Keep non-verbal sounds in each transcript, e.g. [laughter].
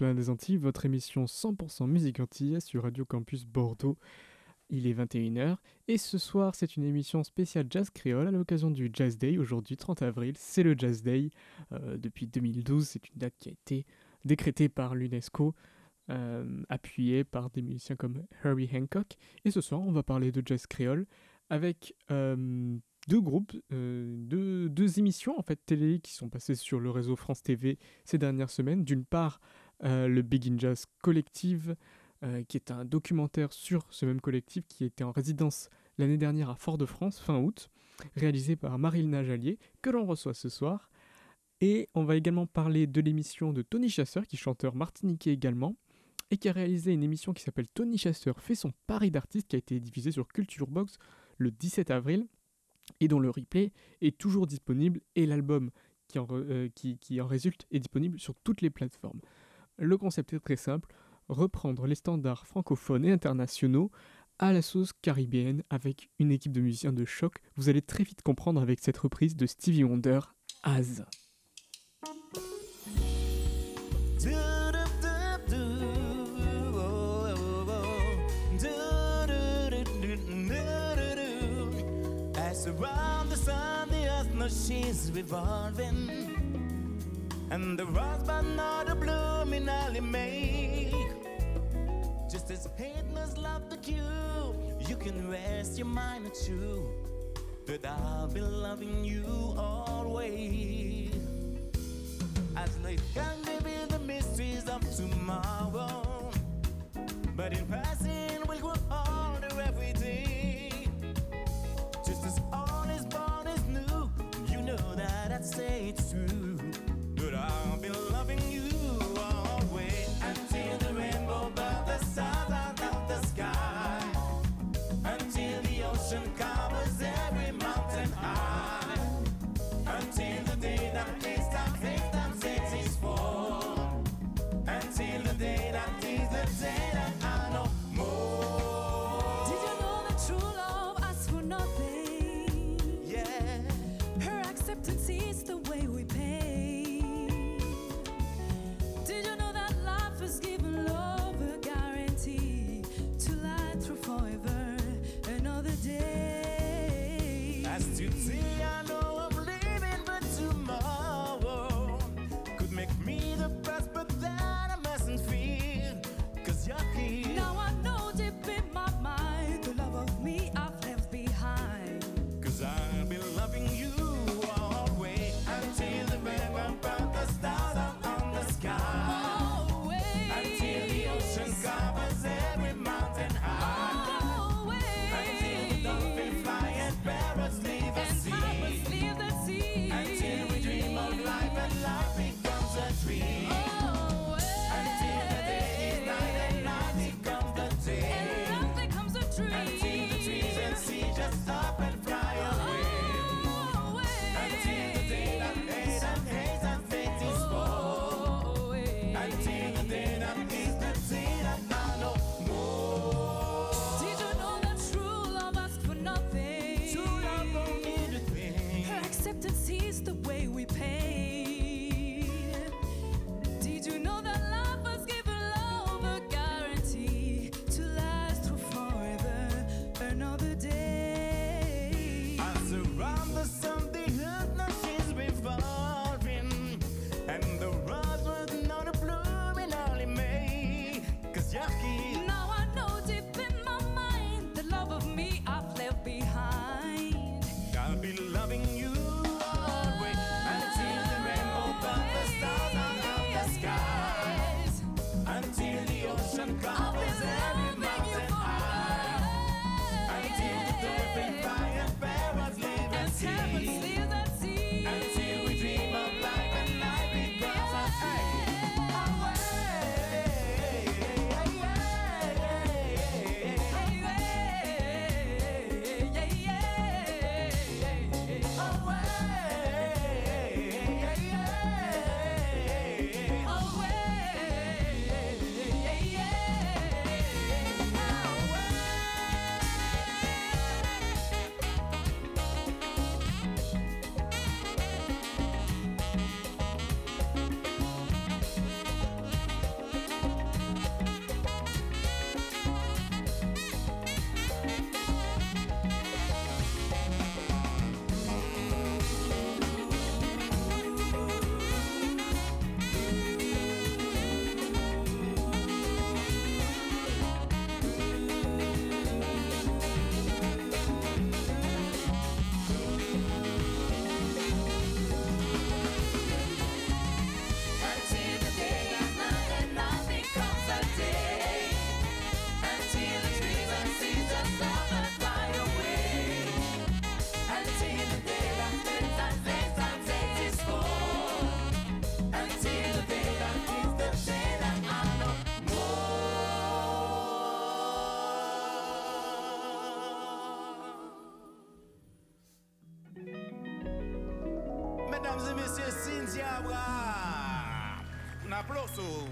Esplanade des Antilles, votre émission 100% musique antillaise sur Radio Campus Bordeaux. Il est 21h et ce soir c'est une émission spéciale jazz créole à l'occasion du Jazz Day. Aujourd'hui 30 avril, c'est le Jazz Day. Euh, depuis 2012, c'est une date qui a été décrétée par l'UNESCO, euh, appuyée par des musiciens comme Herbie Hancock. Et ce soir on va parler de jazz créole avec euh, deux groupes, deux, émissions en fait télé qui sont passées sur le réseau France TV ces dernières semaines. D'une part, euh, le Big in Jazz Collective, euh, qui est un documentaire sur ce même collectif qui était en résidence l'année dernière à Fort-de-France, fin août, réalisé par Marilyn Jallier, que l'on reçoit ce soir. Et on va également parler de l'émission de Tony Chasseur, qui est chanteur martiniquais également, et qui a réalisé une émission qui s'appelle Tony Chasseur fait son pari d'artiste, qui a été diffusée sur Culture Box le 17 avril et dont le replay est toujours disponible et l'album qui, euh, en résulte est disponible sur toutes les plateformes. Le concept est très simple, reprendre les standards francophones et internationaux à la sauce caribéenne avec une équipe de musiciens de choc. Vous allez très vite comprendre avec cette reprise de Stevie Wonder, Az. And the rosebud not a blooming alley make. Just as haters love the dew, you can rest your mind at you But I'll be loving you always. As late can be the mysteries of tomorrow, but in passing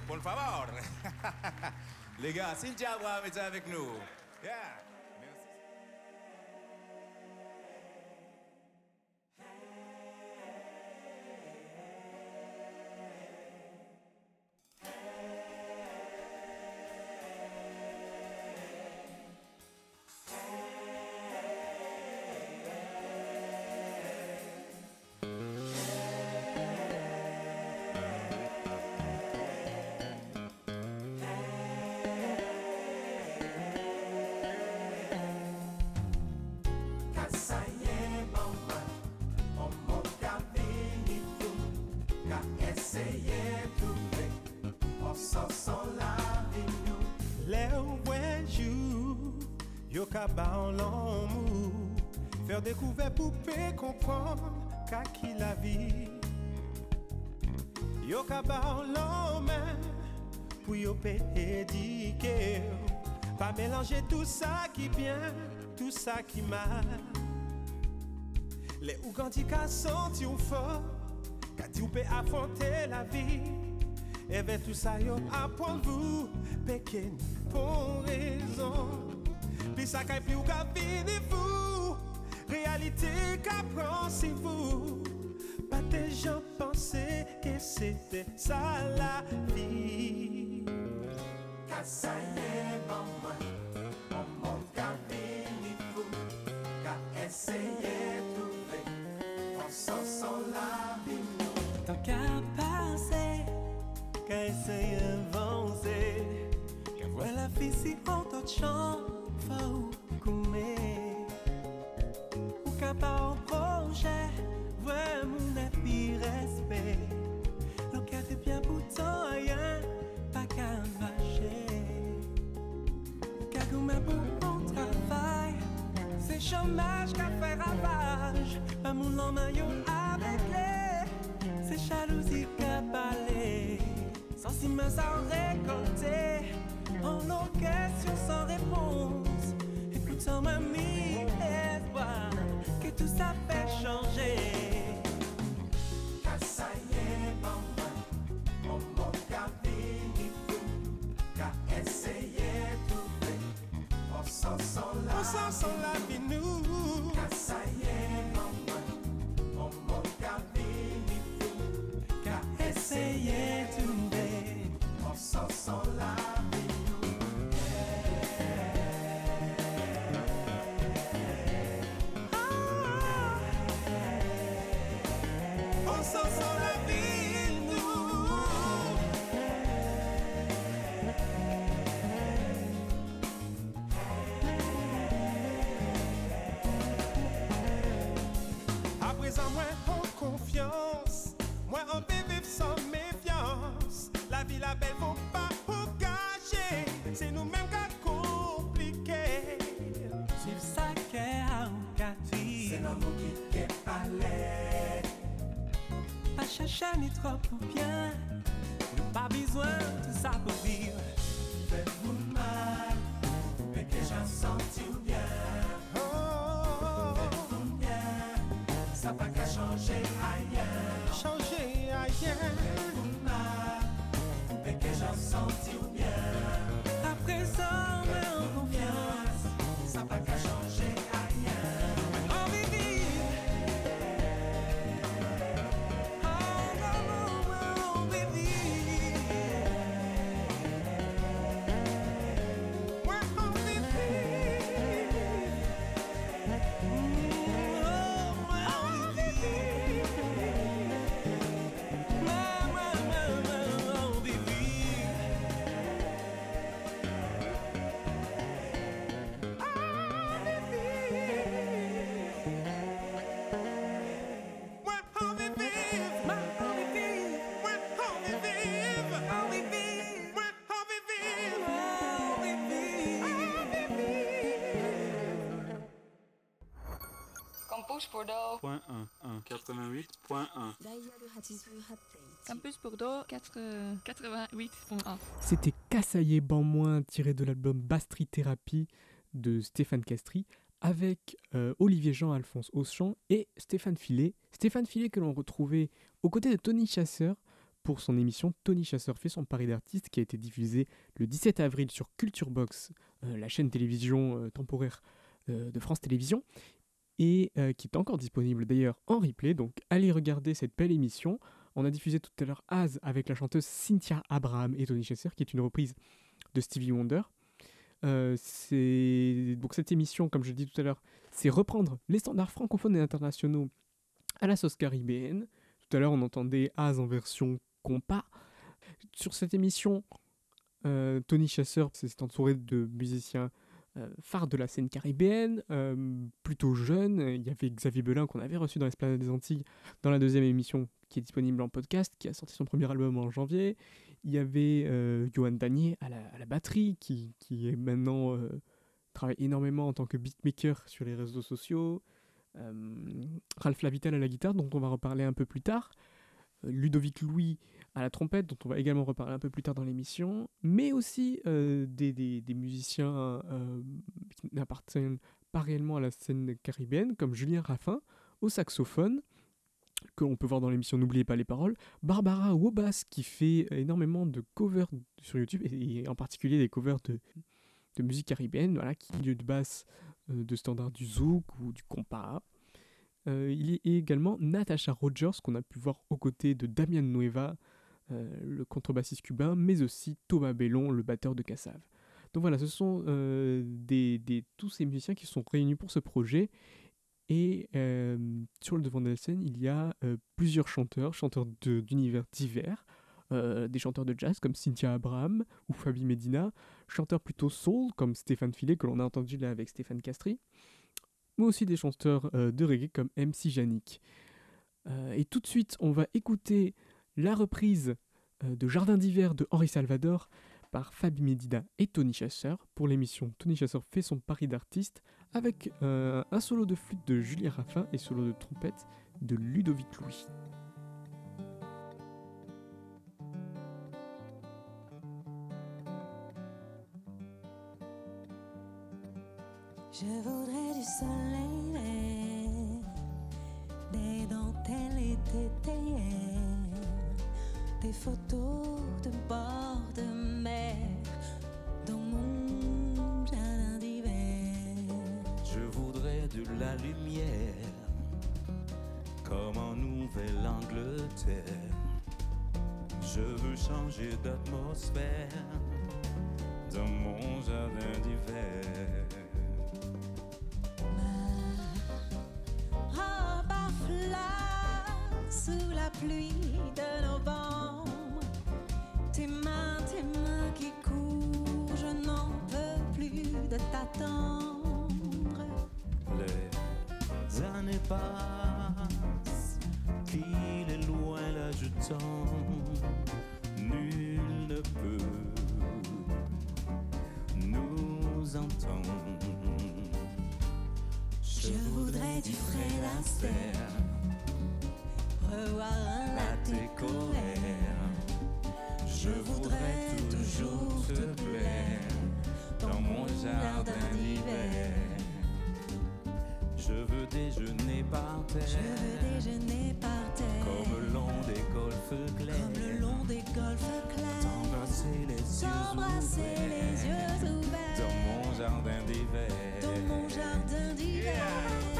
por favor. [laughs] Les gars, Cynthia Abraham est avec nous. Dekouve pou pe kompran ka ki la vi Yo ka ba an lan men pou yo pe edike Pa mélanger tout ça qui bien, tout ça qui mal Lè ou ganti ka ou fort Ka di ou affronter la vie. Et vers tout ça yo apprendre vous Peke ni pour raison. Puis ça kay plus ou ka Réalité ka si vous Pas des gens pensaient que c'était ça la vie. Ka sa ye Mon monde ka vini fou Ka essayer trouver On s'en sent la vie. Nous Tant qu'à passer, qu'à essayer d'avancer, qu'à voir la si champ, faut coumer. Ou qu'à pas au projet, voir mon avis respect. Le cas fait bien pour toi, rien, pas qu'à marcher. Qu'à goûter pour mon travail, c'est chômage qu'a fait ravage. Pas mon maillot avec les, c'est jalousie qu'a parlé. Sans si sans récolter, en question sans réponse. Mie espoir que tout ça fait changer. Ka sa ye ban mwen Mon monde ka vini fou Ka essayer trouver On s'en sent la vie nous Chercher ni trop pour bien. Pas besoin de ça Campus Bordeaux. 88.1. Campus 88.1. C'était Cassaillé Banmoin tiré de l'album Bastry Thérapie de Stéphane Castry avec euh, Olivier Jean, Alphonse Auchan et Stéphane Filet. Stéphane Filet que l'on retrouvait aux côtés de Tony Chasseur pour son émission Tony Chasseur fait son pari d'artiste qui a été diffusée le 17 avril sur Culture Box, euh, la chaîne télévision euh, temporaire de France Télévisions et euh, qui est encore disponible d'ailleurs en replay. Donc allez regarder cette belle émission. On a diffusé tout à l'heure Az avec la chanteuse Cynthia Abraham et Tony Chasseur, qui est une reprise de Stevie Wonder. Euh, donc cette émission, comme je dis tout à l'heure, c'est reprendre les standards francophones et internationaux à la sauce caribéenne. Tout à l'heure, on entendait Az en version compas. Sur cette émission, euh, Tony Chasseur s'est entouré de musiciens euh, phares de la scène caribéenne, euh, plutôt jeunes. Il y avait Xavier Belin qu'on avait reçu dans l'Esplanade des Antilles dans la deuxième émission qui est disponible en podcast, qui a sorti son premier album en janvier. Il y avait euh, Johan Danier à la, batterie, qui, qui est maintenant travaille énormément en tant que beatmaker sur les réseaux sociaux. Ralph Lavital à la guitare, dont on va reparler un peu plus tard. Ludovic Louis à la trompette, dont on va également reparler un peu plus tard dans l'émission. Mais aussi euh, des, musiciens euh, qui n'appartiennent pas réellement à la scène caribéenne, comme Julien Raffin au saxophone, que l'on peut voir dans l'émission N'oubliez pas les paroles. Barbara Wobas, qui fait énormément de covers sur YouTube, et, en particulier des covers de, musique caribéenne, voilà, qui lieu de basse euh, de standard du zouk ou du compas. Il y a également Natasha Rogers, qu'on a pu voir aux côtés de Damian Nueva, le contrebassiste cubain, mais aussi Thomas Bellon, le batteur de Cassav. Donc voilà, ce sont euh, des, tous ces musiciens qui sont réunis pour ce projet. Et euh, sur le devant de la scène, il y a euh, plusieurs chanteurs, chanteurs d'univers divers, euh, des chanteurs de jazz comme Cynthia Abraham ou Fabi Medina, chanteurs plutôt soul comme Stéphane Filet, que l'on a entendu là avec Stéphane Castri, mais aussi des chanteurs euh, de reggae comme MC Janik. Euh, et tout de suite, on va écouter la reprise euh, de Jardin d'hiver de Henri Salvador par Fabi Medina et Tony Chasseur pour l'émission Tony Chasseur fait son pari d'artiste avec euh, un solo de flûte de Julien Raffin et solo de trompette de Ludovic Louis. Des photos de bord de mer dans mon jardin d'hiver. Je voudrais de la lumière, comme en Nouvelle-Angleterre. Je veux changer d'atmosphère dans mon jardin d'hiver. robe à fleurs sous la pluie. Tes mains, tes mains qui courent, je n'en peux plus de t'attendre. Les années passent, qu'il est loin là je tombe. Nul ne peut nous entendre. Je voudrais du Fred Astaire, revoir un latte colère. Je voudrais toujours te plaire dans mon jardin d'hiver. Je veux déjeuner par Je terre, veux déjeuner par terre, comme le long des golfes clairs. comme le long des golfes clairs. T'embrasser les yeux les yeux ouverts dans mon jardin d'hiver. dans mon jardin d'hiver.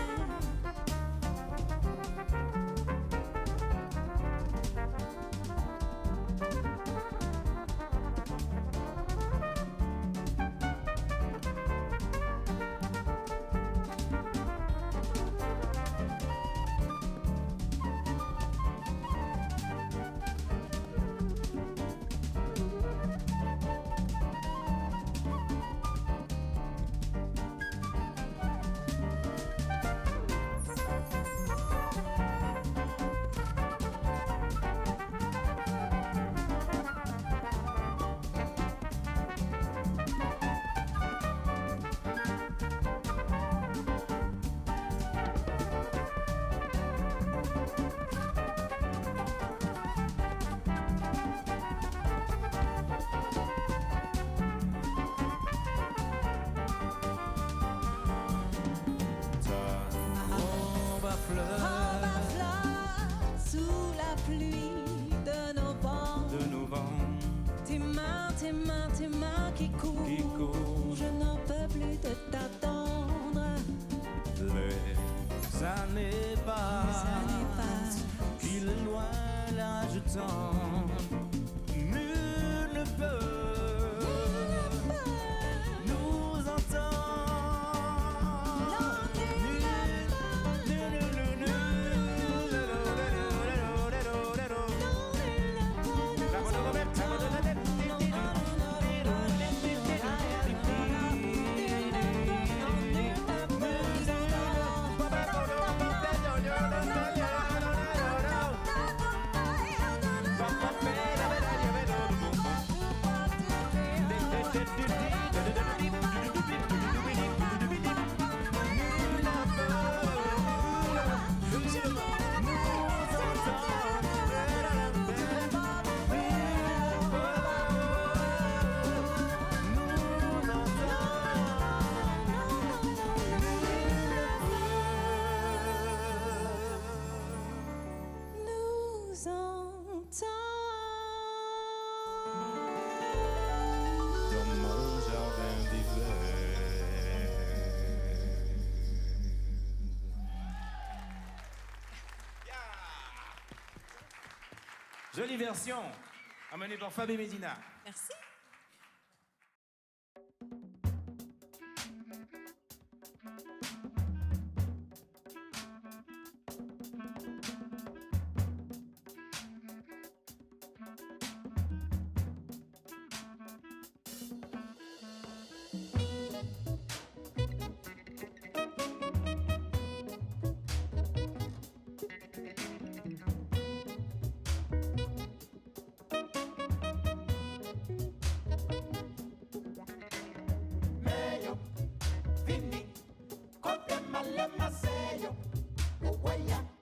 Tes mains, tes mains qui courent. Qui courent. Je n'en peux plus de t'attendre. Les années passent, années passent. qu'il est loin l'âge du temps. Nul ne peut Jolie version, amenée par Fabé Medina. Let me say you, oh.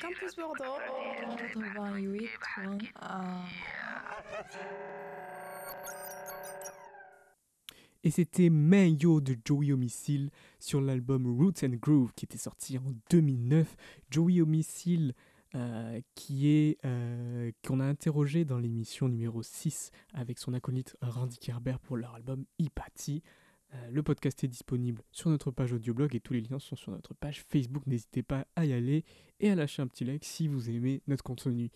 Campus Bordeaux, 88.1. Et c'était Mayo de Joey Homicile sur l'album Roots and Groove qui était sorti en 2009. Joey Homicile euh, qui est euh, qu'on a interrogé dans l'émission numéro 6 avec son acolyte Randy Kerber pour leur album Hypatie. Le podcast est disponible sur notre page audioblog et tous les liens sont sur notre page Facebook. N'hésitez pas à y aller et à lâcher un petit like si vous aimez notre contenu.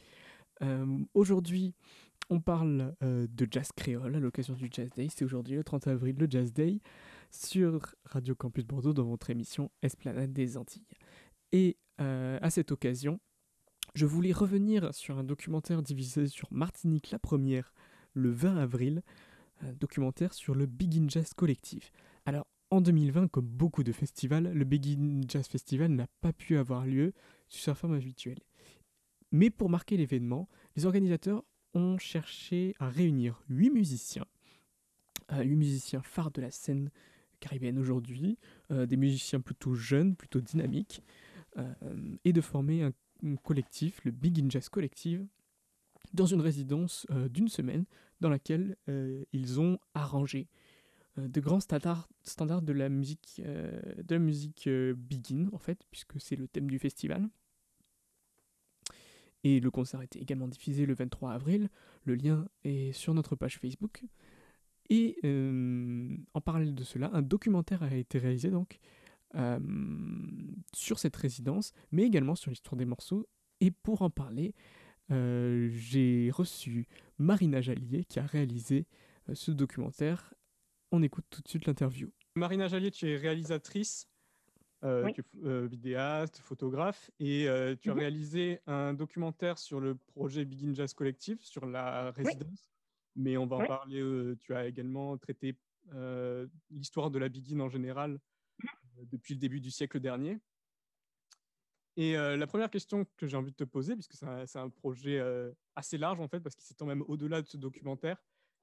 Euh, aujourd'hui, on parle euh, de jazz créole à l'occasion du Jazz Day. C'est aujourd'hui le 30 avril, le Jazz Day, sur Radio Campus Bordeaux dans votre émission Esplanade des Antilles. Et euh, à cette occasion, je voulais revenir sur un documentaire divisé sur Martinique la première, le 20 avril, documentaire sur le Begin Jazz Collectif. Alors, en 2020, comme beaucoup de festivals, le Begin Jazz Festival n'a pas pu avoir lieu sur sa forme habituelle. Mais pour marquer l'événement, les organisateurs ont cherché à réunir huit musiciens, euh, huit musiciens phares de la scène caribéenne aujourd'hui, euh, des musiciens plutôt jeunes, plutôt dynamiques, euh, et de former un, un collectif, le Begin Jazz Collective, dans une résidence euh, d'une semaine dans laquelle euh, ils ont arrangé euh, de grands standards, de la musique, de la musique Begin en fait, puisque c'est le thème du festival. Et le concert a été également diffusé le 23 avril. Le lien est sur notre page Facebook. Et en parallèle de cela, un documentaire a été réalisé donc sur cette résidence, mais également sur l'histoire des morceaux. Et pour en parler, euh, j'ai reçu Marina Jallier qui a réalisé euh, ce documentaire. On écoute tout de suite l'interview. Marina Jallier, tu es réalisatrice, euh, Oui. tu es euh, vidéaste, photographe, et euh, tu as Mhm. réalisé un documentaire sur le projet Begin Jazz Collective, sur la résidence. Mais on va en parler. euh, tu as également traité euh, l'histoire de la Begin en général euh, depuis le début du siècle dernier. Et euh, la première question que j'ai envie de te poser, puisque c'est un, projet euh, assez large en fait, parce qu'il s'étend même au-delà de ce documentaire,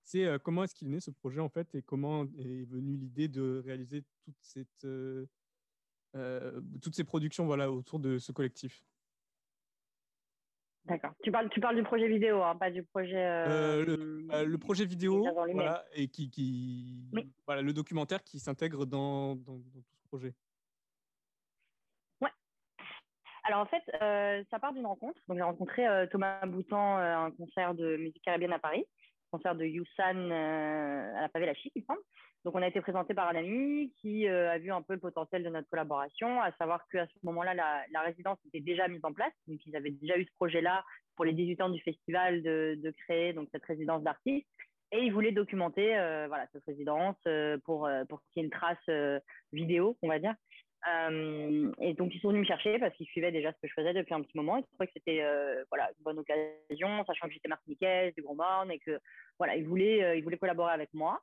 c'est euh, comment est-ce qu'il est né ce projet en fait, et comment est venue l'idée de réaliser toute cette, toutes ces productions voilà, autour de ce collectif? D'accord. Tu parles, tu parles du projet vidéo, hein, pas du projet. Euh, le projet vidéo, voilà, et qui, qui Oui. voilà, le documentaire qui s'intègre dans, dans, dans tout ce projet. Alors en fait, euh, ça part d'une rencontre. Donc j'ai rencontré euh, Thomas Boutan euh, à un concert de musique caribéenne à Paris, concert de Youssan euh, à la Pavé la Chic, il semble. Donc on a été présenté par un ami qui euh, a vu un peu le potentiel de notre collaboration, à savoir qu'à ce moment-là, la, résidence était déjà mise en place. Donc ils avaient déjà eu ce projet-là pour les 18 ans du festival de, créer donc cette résidence d'artistes. Et ils voulaient documenter euh, voilà, cette résidence euh, pour, euh, pour qu'il y ait une trace euh, vidéo, on va dire. Euh, et donc, ils sont venus me chercher parce qu'ils suivaient déjà ce que je faisais depuis un petit moment. Ils trouvaient que c'était euh, voilà, une bonne occasion, sachant que j'étais martiniquaise, du Grand Morne, et que voilà, ils voulaient, euh, ils voulaient collaborer avec moi.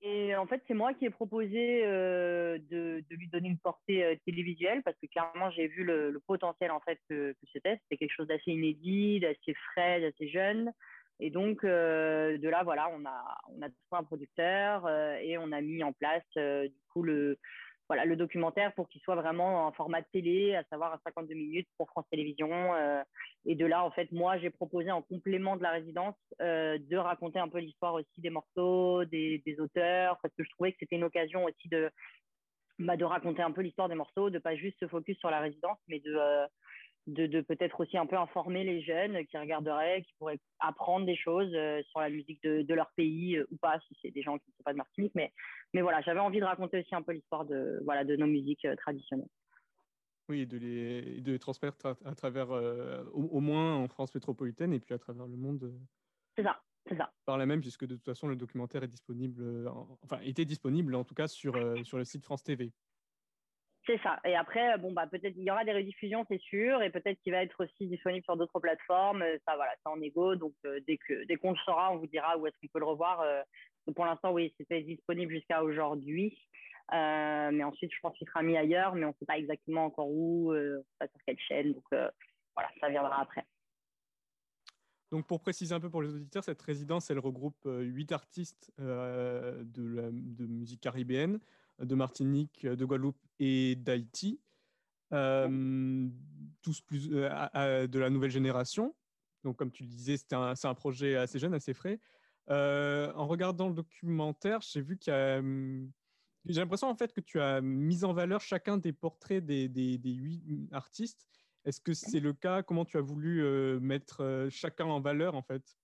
Et en fait, c'est moi qui ai proposé de, de lui donner une portée télévisuelle parce que clairement, j'ai vu le, potentiel en fait que, que c'était. C'était quelque chose d'assez inédit, d'assez frais, d'assez jeune. Et donc, de là, voilà, on a, on a trouvé un producteur et on a mis en place du coup le, voilà, le documentaire pour qu'il soit vraiment en format télé, à savoir à 52 minutes pour France Télévisions. euh, et de là, en fait, moi, j'ai proposé en complément de la résidence euh, de raconter un peu l'histoire aussi des morceaux, des, des auteurs, parce que je trouvais que c'était une occasion aussi de, bah, de raconter un peu l'histoire des morceaux, de pas juste se focus sur la résidence, mais de, euh, de, de peut-être aussi un peu informer les jeunes qui regarderaient, qui pourraient apprendre des choses euh, sur la musique de, de leur pays euh, ou pas, si c'est des gens qui ne sont pas de Martinique. Mais, mais voilà, j'avais envie de raconter aussi un peu l'histoire de, voilà, de nos musiques euh, traditionnelles. Oui, et de les, de les transmettre à, à travers, au, au moins en France métropolitaine et puis à travers le monde C'est ça, c'est ça. par la même, puisque de toute façon, le documentaire est disponible, en- enfin, était disponible en tout cas sur, sur le site France TV. C'est ça. Et après, bon, bah, peut-être il y aura des rediffusions, c'est sûr, et peut-être qu'il va être aussi disponible sur d'autres plateformes. Euh, Ça, voilà, c'est en égo. Donc, euh, dès que dès qu'on le saura, on vous dira où est-ce qu'on peut le revoir. Euh, pour l'instant, oui, c'était disponible jusqu'à aujourd'hui. Euh, mais ensuite, je pense qu'il sera mis ailleurs, mais on ne sait pas exactement encore où, euh, pas sur quelle chaîne. Donc, euh, voilà, ça viendra après. Donc pour préciser un peu pour les auditeurs, cette résidence, elle regroupe euh, huit artistes euh, de, la, de musique caribéenne, de Martinique, de Guadeloupe et d'Haïti, euh, tous plus euh, de la nouvelle génération. Donc comme tu le disais, c'était un- c'est un projet assez jeune, assez frais. Euh, en regardant le documentaire, j'ai vu qu'il y a... J'ai l'impression en fait que tu as mis en valeur chacun des portraits des, des, des huit artistes. Est-ce que c'est le cas? Comment tu as voulu mettre chacun en valeur en fait?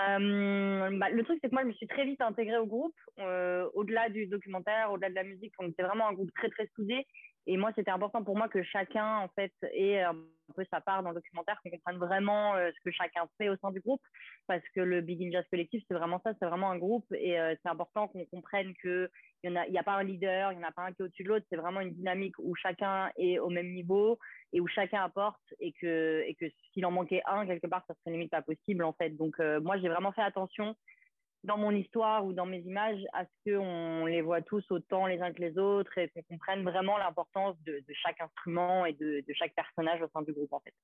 Euh, bah, le truc, c'est que moi, je me suis très vite intégrée au groupe. Euh, au-delà du documentaire, au-delà de la musique, on vraiment un groupe très, très soudé. Et moi, c'était important pour moi que chacun, en fait, ait un peu sa part dans le documentaire, qu'on comprenne vraiment euh, ce que chacun fait au sein du groupe. Parce que le Big In Jazz Collective, c'est vraiment ça, c'est vraiment un groupe. Et euh, c'est important qu'on comprenne qu'il n'y a, a pas un leader, il n'y en a pas un qui est au-dessus de l'autre. C'est vraiment une dynamique où chacun est au même niveau et où chacun apporte et que, et que s'il en manquait un, quelque part, ça serait limite pas possible, en fait. Donc, euh, moi, j'ai vraiment fait attention dans mon histoire ou dans mes images à ce qu'on les voit tous autant les uns que les autres et qu'on comprenne vraiment l'importance de, chaque instrument et de, de chaque personnage au sein du groupe, en fait.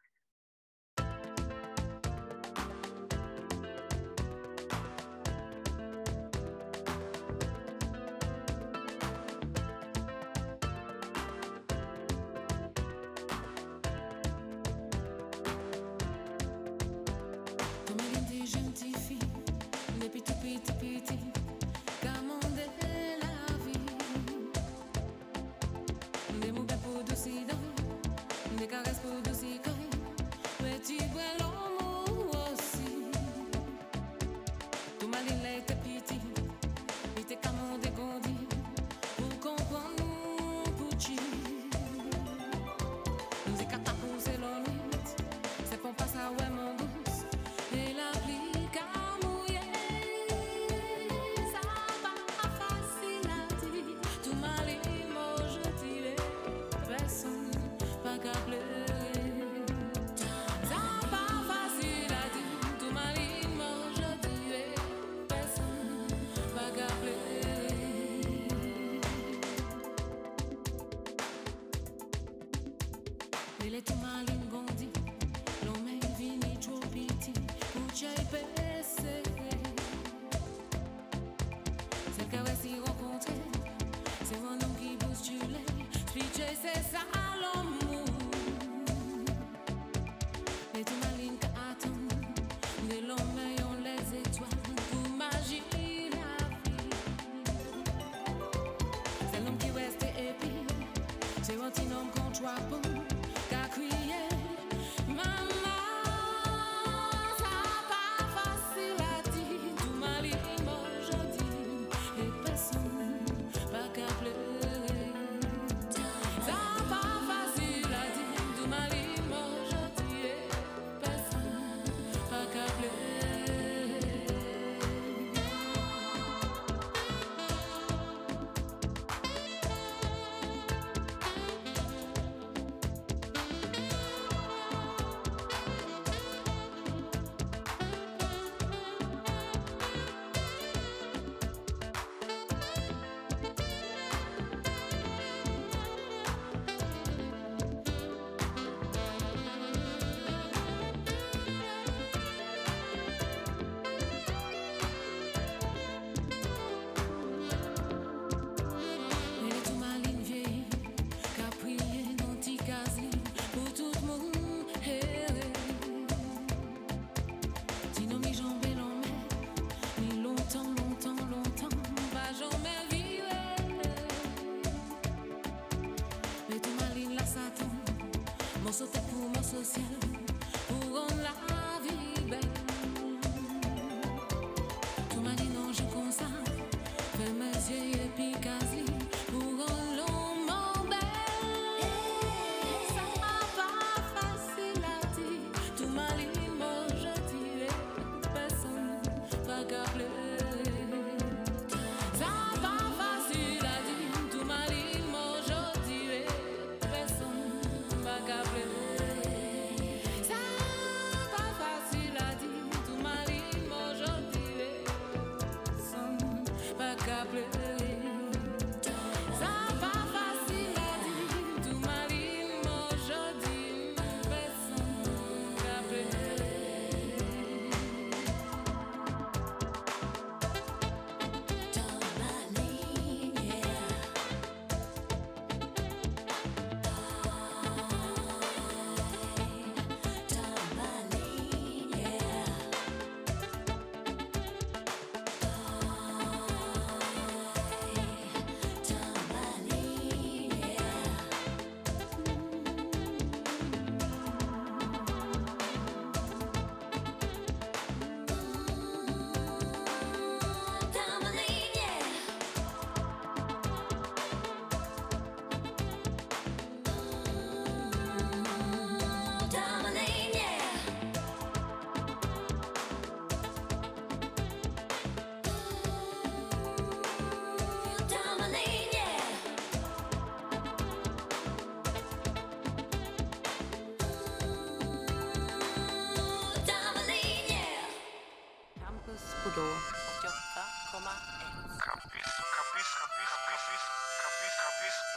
Bordeaux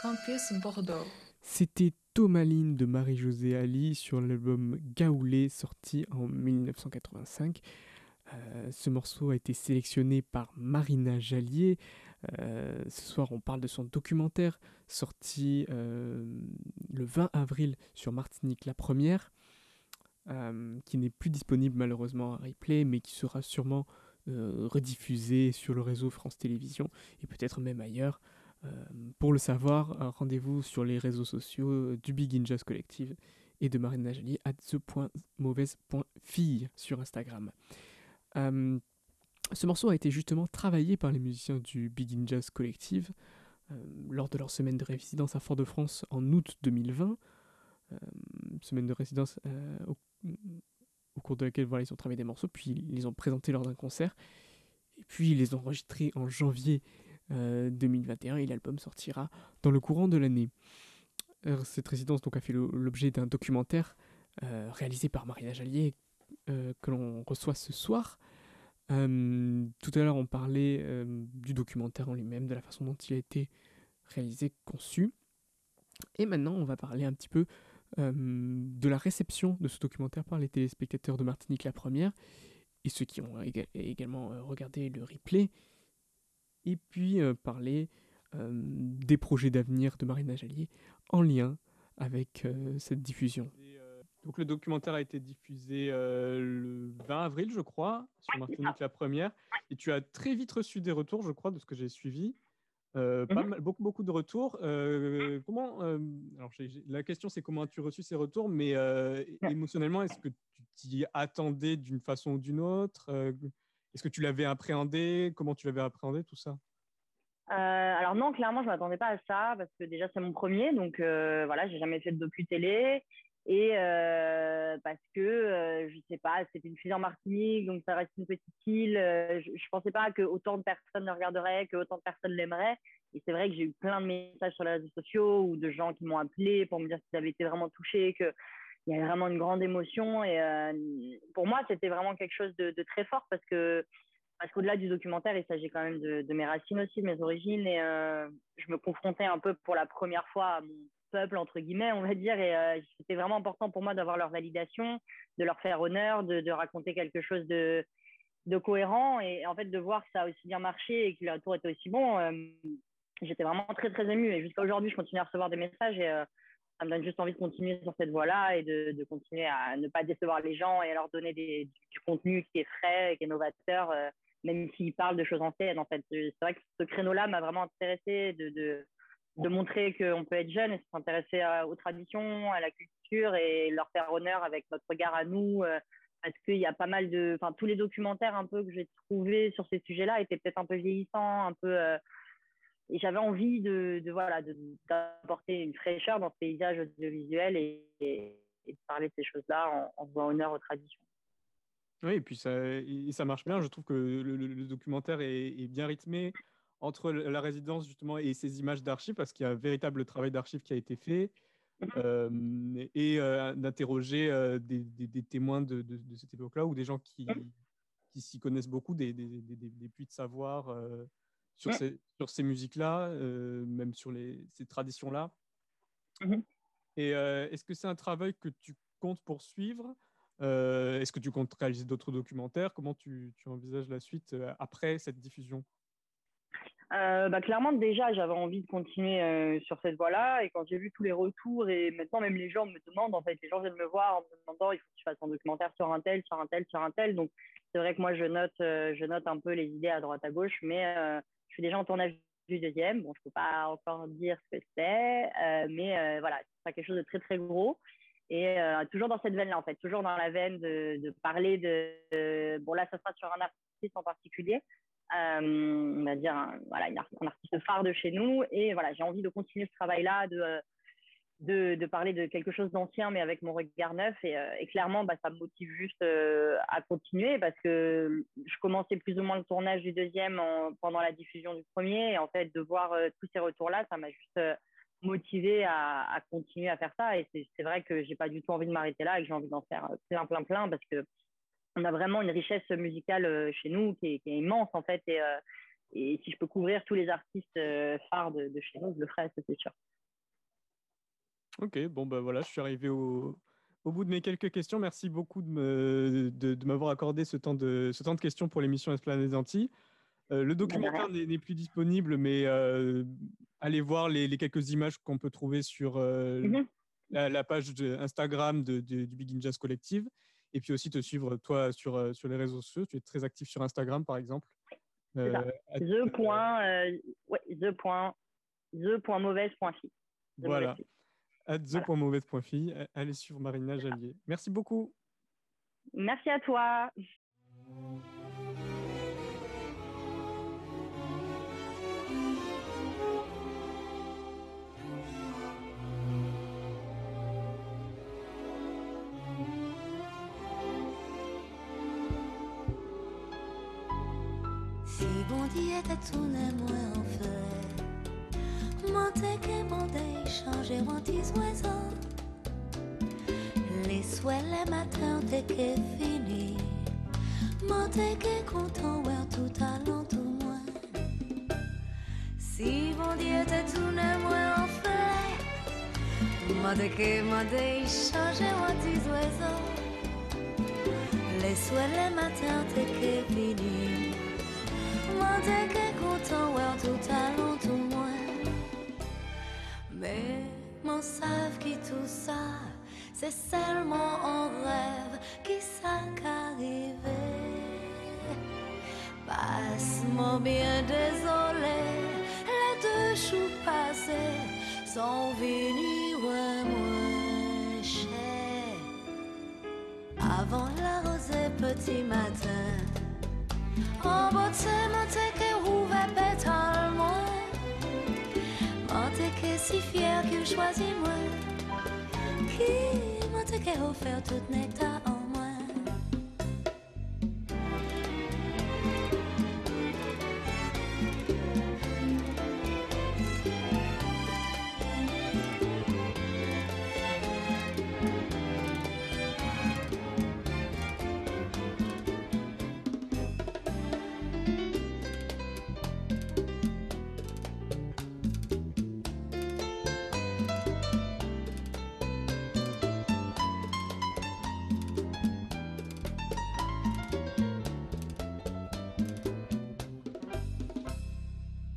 88,1 Campus Bordeaux C'était Thomaline de Marie-Josée Ali sur l'album Gaoulé sorti en 1985. Euh, ce morceau a été sélectionné par Marina Jallier. Euh, ce soir, on parle de son documentaire sorti euh, le 20 avril sur Martinique la première, euh, qui n'est plus disponible malheureusement à replay, mais qui sera sûrement euh, rediffusé sur le réseau France Télévisions et peut-être même ailleurs. Euh, pour le savoir, euh, rendez-vous sur les réseaux sociaux euh, du Big In Jazz Collective et de Marina Jallier at the.mauvaise.fille sur Instagram. Euh, ce morceau a été justement travaillé par les musiciens du Big In Jazz Collective euh, lors de leur semaine de résidence à Fort-de-France en août 2020. Euh, semaine de résidence euh, au, au cours de laquelle voilà, ils ont travaillé des morceaux, puis ils les ont présentés lors d'un concert, et puis ils les ont enregistrés en janvier euh, 2021, et l'album sortira dans le courant de l'année. Euh, Cette résidence donc, a fait l'objet d'un documentaire euh, réalisé par Marina Jallier euh, que l'on reçoit ce soir. Euh, tout à l'heure, on parlait euh, du documentaire en lui-même, de la façon dont il a été réalisé, conçu. Et maintenant, on va parler un petit peu euh, de la réception de ce documentaire par les téléspectateurs de Martinique la première et ceux qui ont éga- également euh, regardé le replay. Et puis euh, parler euh, des projets d'avenir de Marina Jallier en lien avec euh, cette diffusion. Donc le documentaire a été diffusé euh, le 20 avril, je crois, sur Martinique la première. Et tu as très vite reçu des retours, je crois, de ce que j'ai suivi. Euh, pas mal- beaucoup, beaucoup de retours. Euh, comment euh, Alors, la question, c'est comment as-tu reçu ces retours Mais émotionnellement, est-ce que tu t'y attendais d'une façon ou d'une autre? Est-ce que tu l'avais appréhendé? Comment tu l'avais appréhendé tout ça? Alors non, clairement, je m'attendais pas à ça parce que déjà c'est mon premier, donc voilà, j'ai jamais fait de docu télé et parce pas, c'était une fille en Martinique, donc ça reste une petite île. euh, je, je pensais pas que autant de personnes le regarderaient, que autant de personnes l'aimeraient. Et c'est vrai que j'ai eu plein de messages sur les réseaux sociaux ou de gens qui m'ont appelé pour me dire qu'ils avaient été vraiment touchés, que il y avait vraiment une grande émotion. Et euh, pour moi, c'était vraiment quelque chose de, très fort parce que parce qu'au-delà du documentaire, il s'agit quand même de, de mes racines aussi, de mes origines. Et euh, je me confrontais un peu pour la première fois à mon peuple, entre guillemets, on va dire. Et euh, c'était vraiment important pour moi d'avoir leur validation, de leur faire honneur, de, raconter quelque chose de, cohérent. Et en fait, de voir que ça a aussi bien marché et que le retour était aussi bon, euh, j'étais vraiment très, très émue. Et jusqu'à aujourd'hui, je continue à recevoir des messages. Et euh, ça me donne juste envie de continuer sur cette voie-là et de, continuer à ne pas décevoir les gens et à leur donner du, contenu qui est frais, qui est novateur. même s'ils parlent de choses anciennes, en fait. C'est vrai que ce créneau-là m'a vraiment intéressé de, de, montrer qu'on peut être jeune et s'intéresser aux traditions, à la culture et leur faire honneur avec notre regard à nous. euh, parce qu'il y a pas mal de. Enfin, tous les documentaires un peu que j'ai trouvés sur ces sujets-là étaient peut-être un peu vieillissants, un peu. euh, et j'avais envie de, de voilà d'apporter une fraîcheur dans ce paysage audiovisuel et, de parler de ces choses-là en, en faisant honneur aux traditions. Oui, et puis ça, ça marche bien. Je trouve que le, documentaire est bien rythmé entre la résidence justement et ces images d'archives, parce qu'il y a un véritable travail d'archives qui a été fait, euh, et euh, d'interroger euh, des, des- des témoins de, de- de cette époque-là ou des gens qui, qui s'y connaissent beaucoup, des, puits de savoir sur, ces, sur ces musiques-là, même sur les, ces traditions-là. Mhm. Et est-ce que c'est un travail que tu comptes poursuivre Est-ce que tu comptes réaliser d'autres documentaires? Comment tu, tu envisages la suite après cette diffusion? Euh, bah, clairement, déjà, j'avais envie de continuer euh, sur cette voie-là. Et quand j'ai vu tous les retours, et maintenant même les gens me demandent, en fait, les gens viennent me voir en me demandant, il faut que tu fasses un documentaire sur un tel, sur un tel, sur un tel. Donc, c'est vrai que moi, je note, euh, je note un peu les idées à droite, à gauche, mais je suis déjà en tournage du deuxième. Bon, je peux pas encore dire ce que c'est, mais voilà, c'est pas quelque chose de très, très gros. Et toujours dans cette veine-là, en fait, toujours dans la veine de, parler de, de- Bon, là, ça sera sur un artiste en particulier, on va dire, un, voilà, un artiste phare de chez nous. Et voilà, j'ai envie de continuer ce travail-là, de, euh, de, parler de quelque chose d'ancien, mais avec mon regard neuf. Et, euh, clairement, bah, ça me motive juste euh, à continuer parce que je commençais plus ou moins le tournage du deuxième en- pendant la diffusion du premier. Et en fait, de voir euh, tous ces retours-là, ça m'a juste euh, motivé à, à continuer à faire ça. Et c'est vrai que j'ai pas du tout envie de m'arrêter là et que j'ai envie d'en faire euh, plein, plein, plein parce que on a vraiment une richesse musicale euh, chez nous qui est, qui est immense en fait. Et, euh, et si je peux couvrir tous les artistes euh, phares de, de chez nous, je le ferai, c'est sûr. Ok, bon bah voilà, je suis arrivé au, au bout de mes quelques questions. Merci beaucoup de me- de- de m'avoir accordé ce temps de, ce temps de questions pour l'émission Esplanade des Antilles. Euh, le documentaire n'est n'est plus disponible, mais euh, allez voir les, les quelques images qu'on peut trouver sur Mhm. la, la page de Instagram du Begin Jazz Collective. Et puis aussi te suivre, toi, sur, euh, sur les réseaux sociaux. Tu es très actif sur Instagram, par exemple. Euh, The point, euh, ouais, the point, the point mauvaise point. The Voilà. mauvaise at the.mauvaise.fille. Allez suivre Marina Jallier. Merci beaucoup. Merci à toi. Si bon Dieu était tout n'est moins en fait Monter que monter changer mon petit oiseau Les souhaits les matins t'es que fini. Monter que content ouais tout talent tout moins. Si bon Dieu était tout n'est moins en fait Monter que monter changer mon petit oiseau Les souhaits les matins t'es que fini moi moins Mais mon savent qui tout ça C'est seulement un rêve qui ça qu'arrivé Passe-moi bien désolé Les deux choux passés sont venus ouais moins cher Avant la rosée petit matin monté que rouvert pétale moi que si fier qu'il choisit moi Qui que offert tout nectar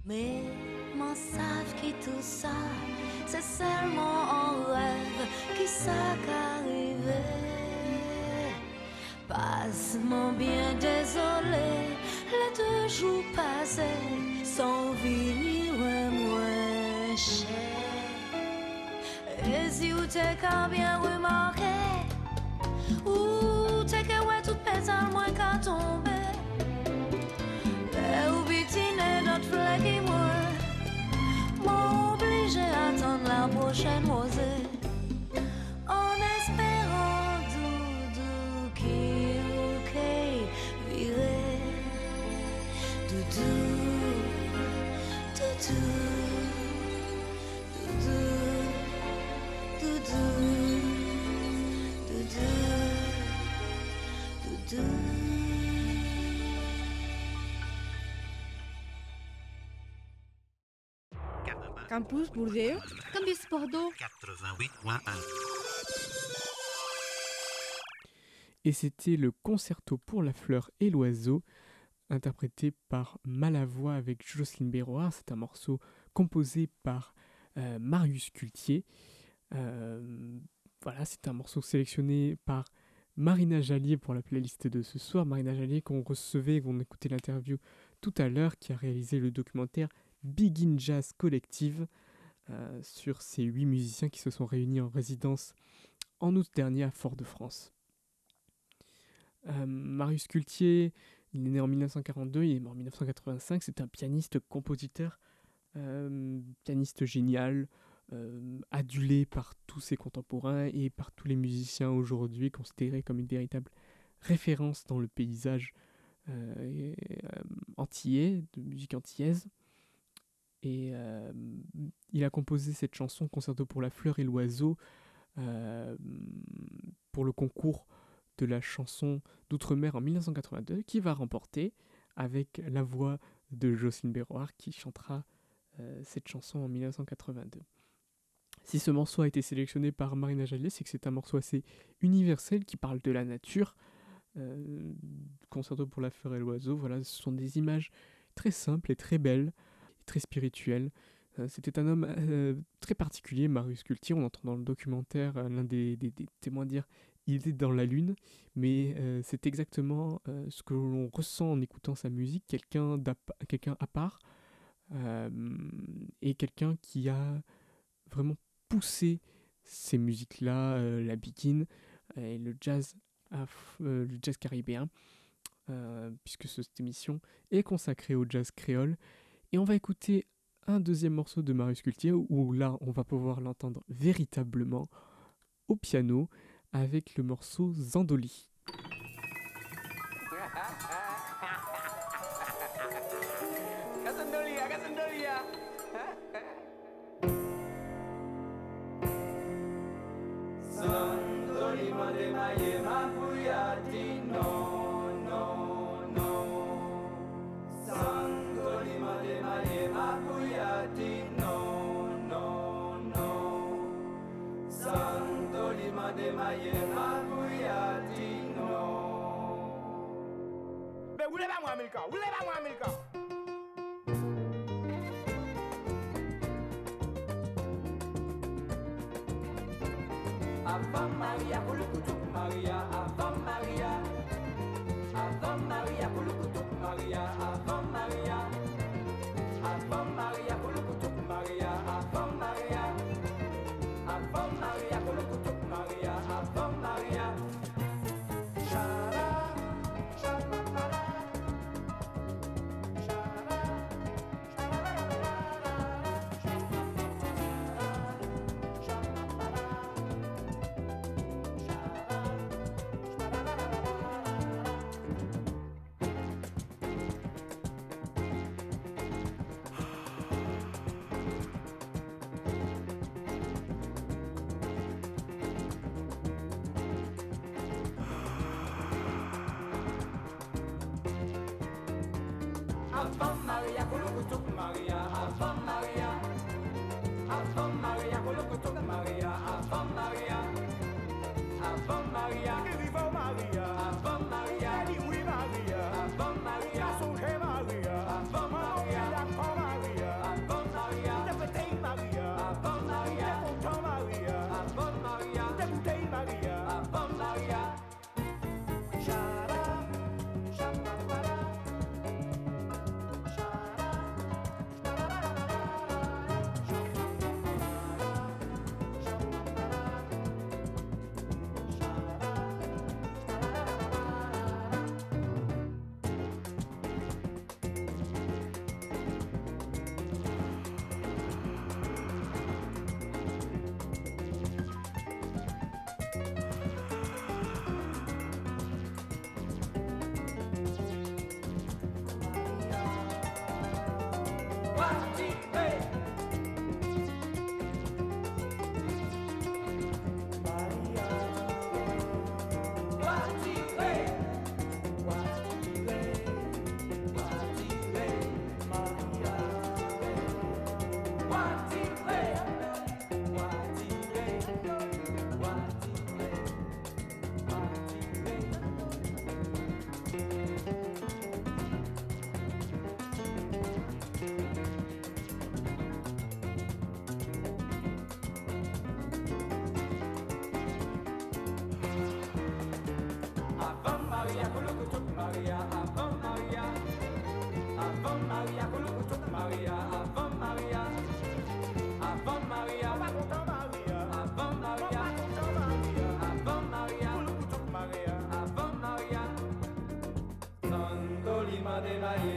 Mais m'en savent qui tout ça, c'est seulement un rêve qui ça qu'arrivé. Passe-moi bien désolé, les deux jours passés venus ouais, moins cher. Et si vous t'es qu'à bien remarqué, ou t'es que ouais tout pétale moins qu'à tomber. Prochaine rosée En espérant doudou qui ok virer Doudou, doudou, doudou, doudou, doudou, Campus Bordeaux. Campus Bordeaux. 88.1. Et c'était le concerto pour la fleur et l'oiseau, interprété par Malavoie avec Jocelyne Béroard. C'est un morceau composé par euh, Marius Cultier. Euh, voilà, c'est un morceau sélectionné par Marina Jallier pour la playlist de ce soir. Marina Jallier qu'on recevait, qu'on écoutait l'interview tout à l'heure, qui a réalisé le documentaire Begin Jazz Collective euh, sur ces huit musiciens qui se sont réunis en résidence en août dernier à Fort-de-France. Euh, Marius Cultier, il est né en 1942, il est mort en 1985, c'est un pianiste, compositeur, euh, pianiste génial, adulé par tous ses contemporains et par tous les musiciens aujourd'hui, considéré comme une véritable référence dans le paysage antillais, de musique antillaise. Et il a composé cette chanson, Concerto pour la fleur et l'oiseau, pour le concours de la chanson d'outre-mer en 1982 qui va remporter avec la voix de Jocelyne Béroir qui chantera cette chanson en 1982. Si ce morceau a été sélectionné par Marina Jallet, c'est que c'est un morceau assez universel qui parle de la nature. Concerto pour la fleur et l'oiseau, voilà, ce sont des images très simples et très belles, très spirituelles. Euh, C'était un homme euh, très particulier, Marius Culti. On entend dans le documentaire euh, l'un des, témoins dire il était dans la lune, mais c'est exactement ce que l'on ressent en écoutant sa musique, quelqu'un à part, et quelqu'un qui a vraiment poussé ces musiques-là, la bikine et le jazz, le jazz caribéen, puisque ce- cette émission est consacrée au jazz créole. Et on va écouter un deuxième morceau de Marius Cultier, où là on va pouvoir l'entendre véritablement au piano avec le morceau Zandoli. உள்ளே வாங்க America உள்ளே வாங்க America Avant Maria, pour le couteau Maria, avant Maria. Avant Maria, pour le couteau Maria, avant Maria. Avant Maria, pour le couteau Maria, avant Maria. Avant Maria, pour le couteau Maria, avant Maria. Ave Maria.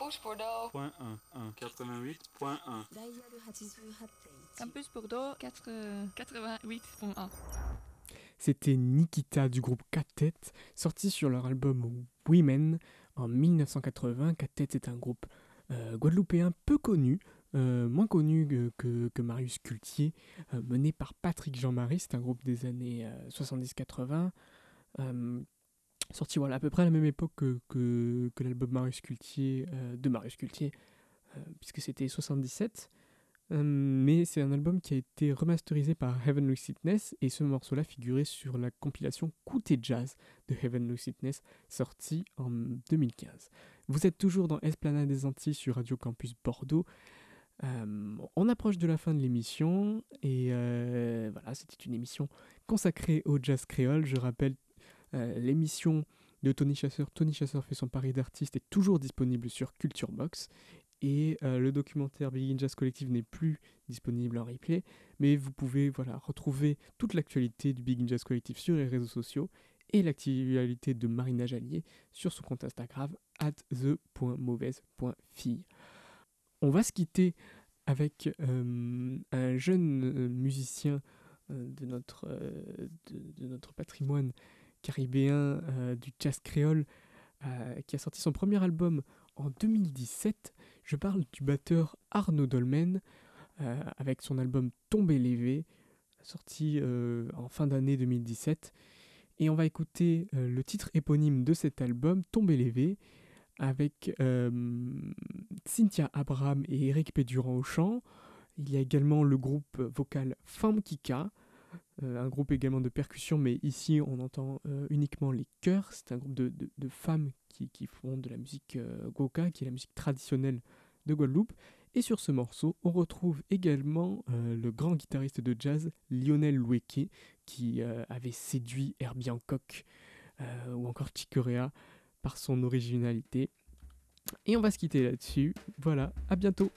Campus Bordeaux. Point 1, 1, 88.1. Campus Bordeaux 4, 88.1. C'était Nikita du groupe Cat Tête, sorti sur leur album Women en 1980. Cat Tête est un groupe euh, guadeloupéen peu connu, euh, moins connu que, que- que Marius Cultier, euh, mené par Patrick Jean-Marie. C'est un groupe des années euh, 70-80. Sorti voilà, à peu près à la même époque que, que, l'album Marius Cultier, euh, de Marius Cultier, euh, puisque c'était 77. Euh, mais c'est un album qui a été remasterisé par Heavenly Sickness et ce morceau-là figurait sur la compilation Côté Jazz de Heavenly Sickness sortie en 2015. Vous êtes toujours dans Esplanade des Antilles sur Radio Campus Bordeaux. Euh, on approche de la fin de l'émission et voilà, c'était une émission consacrée au jazz créole. Je rappelle l'émission de Tony Chasseur. Tony Chasseur fait son pari d'artiste est toujours disponible sur Culture Box et euh, le documentaire Big in Jazz Collective n'est plus disponible en replay, mais vous pouvez voilà, retrouver toute l'actualité du Big Jazz Collective sur les réseaux sociaux et l'actualité de Marina Jallier sur son compte Instagram at the.mauvaise.fille. On va se quitter avec euh, un jeune euh, musicien euh, de, notre, euh, de notre patrimoine caribéen euh, du jazz créole euh, qui a sorti son premier album en 2017. Je parle du batteur Arnaud Dolmen euh, avec son album Tomber lévé, sorti en fin d'année 2017. Et on va écouter le titre éponyme de cet album, Tomber lévé, avec Cynthia Abraham et Eric Pédurand au chant. Il y a également le groupe vocal Femme Kika, un groupe également de percussion, mais ici on entend euh, uniquement les chœurs. C'est un groupe de, de- femmes qui, qui font de la musique euh, goka, qui est la musique traditionnelle de Guadeloupe. Et sur ce morceau, on retrouve également euh, le grand guitariste de jazz Lionel Loueke, qui euh, avait séduit Herbie Hancock euh, ou encore Chick Corea par son originalité. Et on va se quitter là-dessus. Voilà, à bientôt.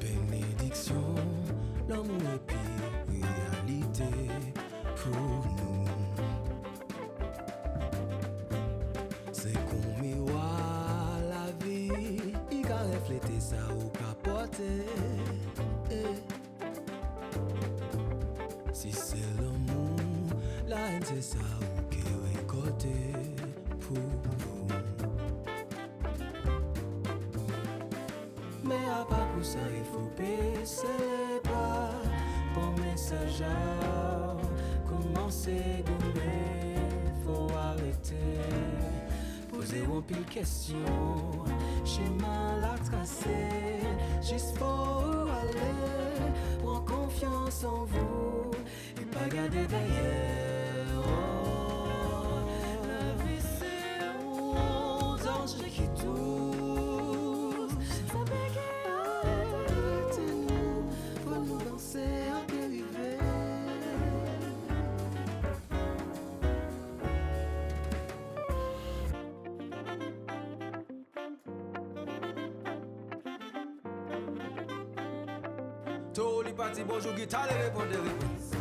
Bénédiction, l'amour et puis réalité pour nous. C'est comme miroir la vie, il a reflété ça ou capoter. Eh. Si c'est l'amour, la haine c'est ça Bon message à commencer gommer, faut arrêter. Poser une pile question, chemin la tracé, juste To li pati bonjou gita le repon de repon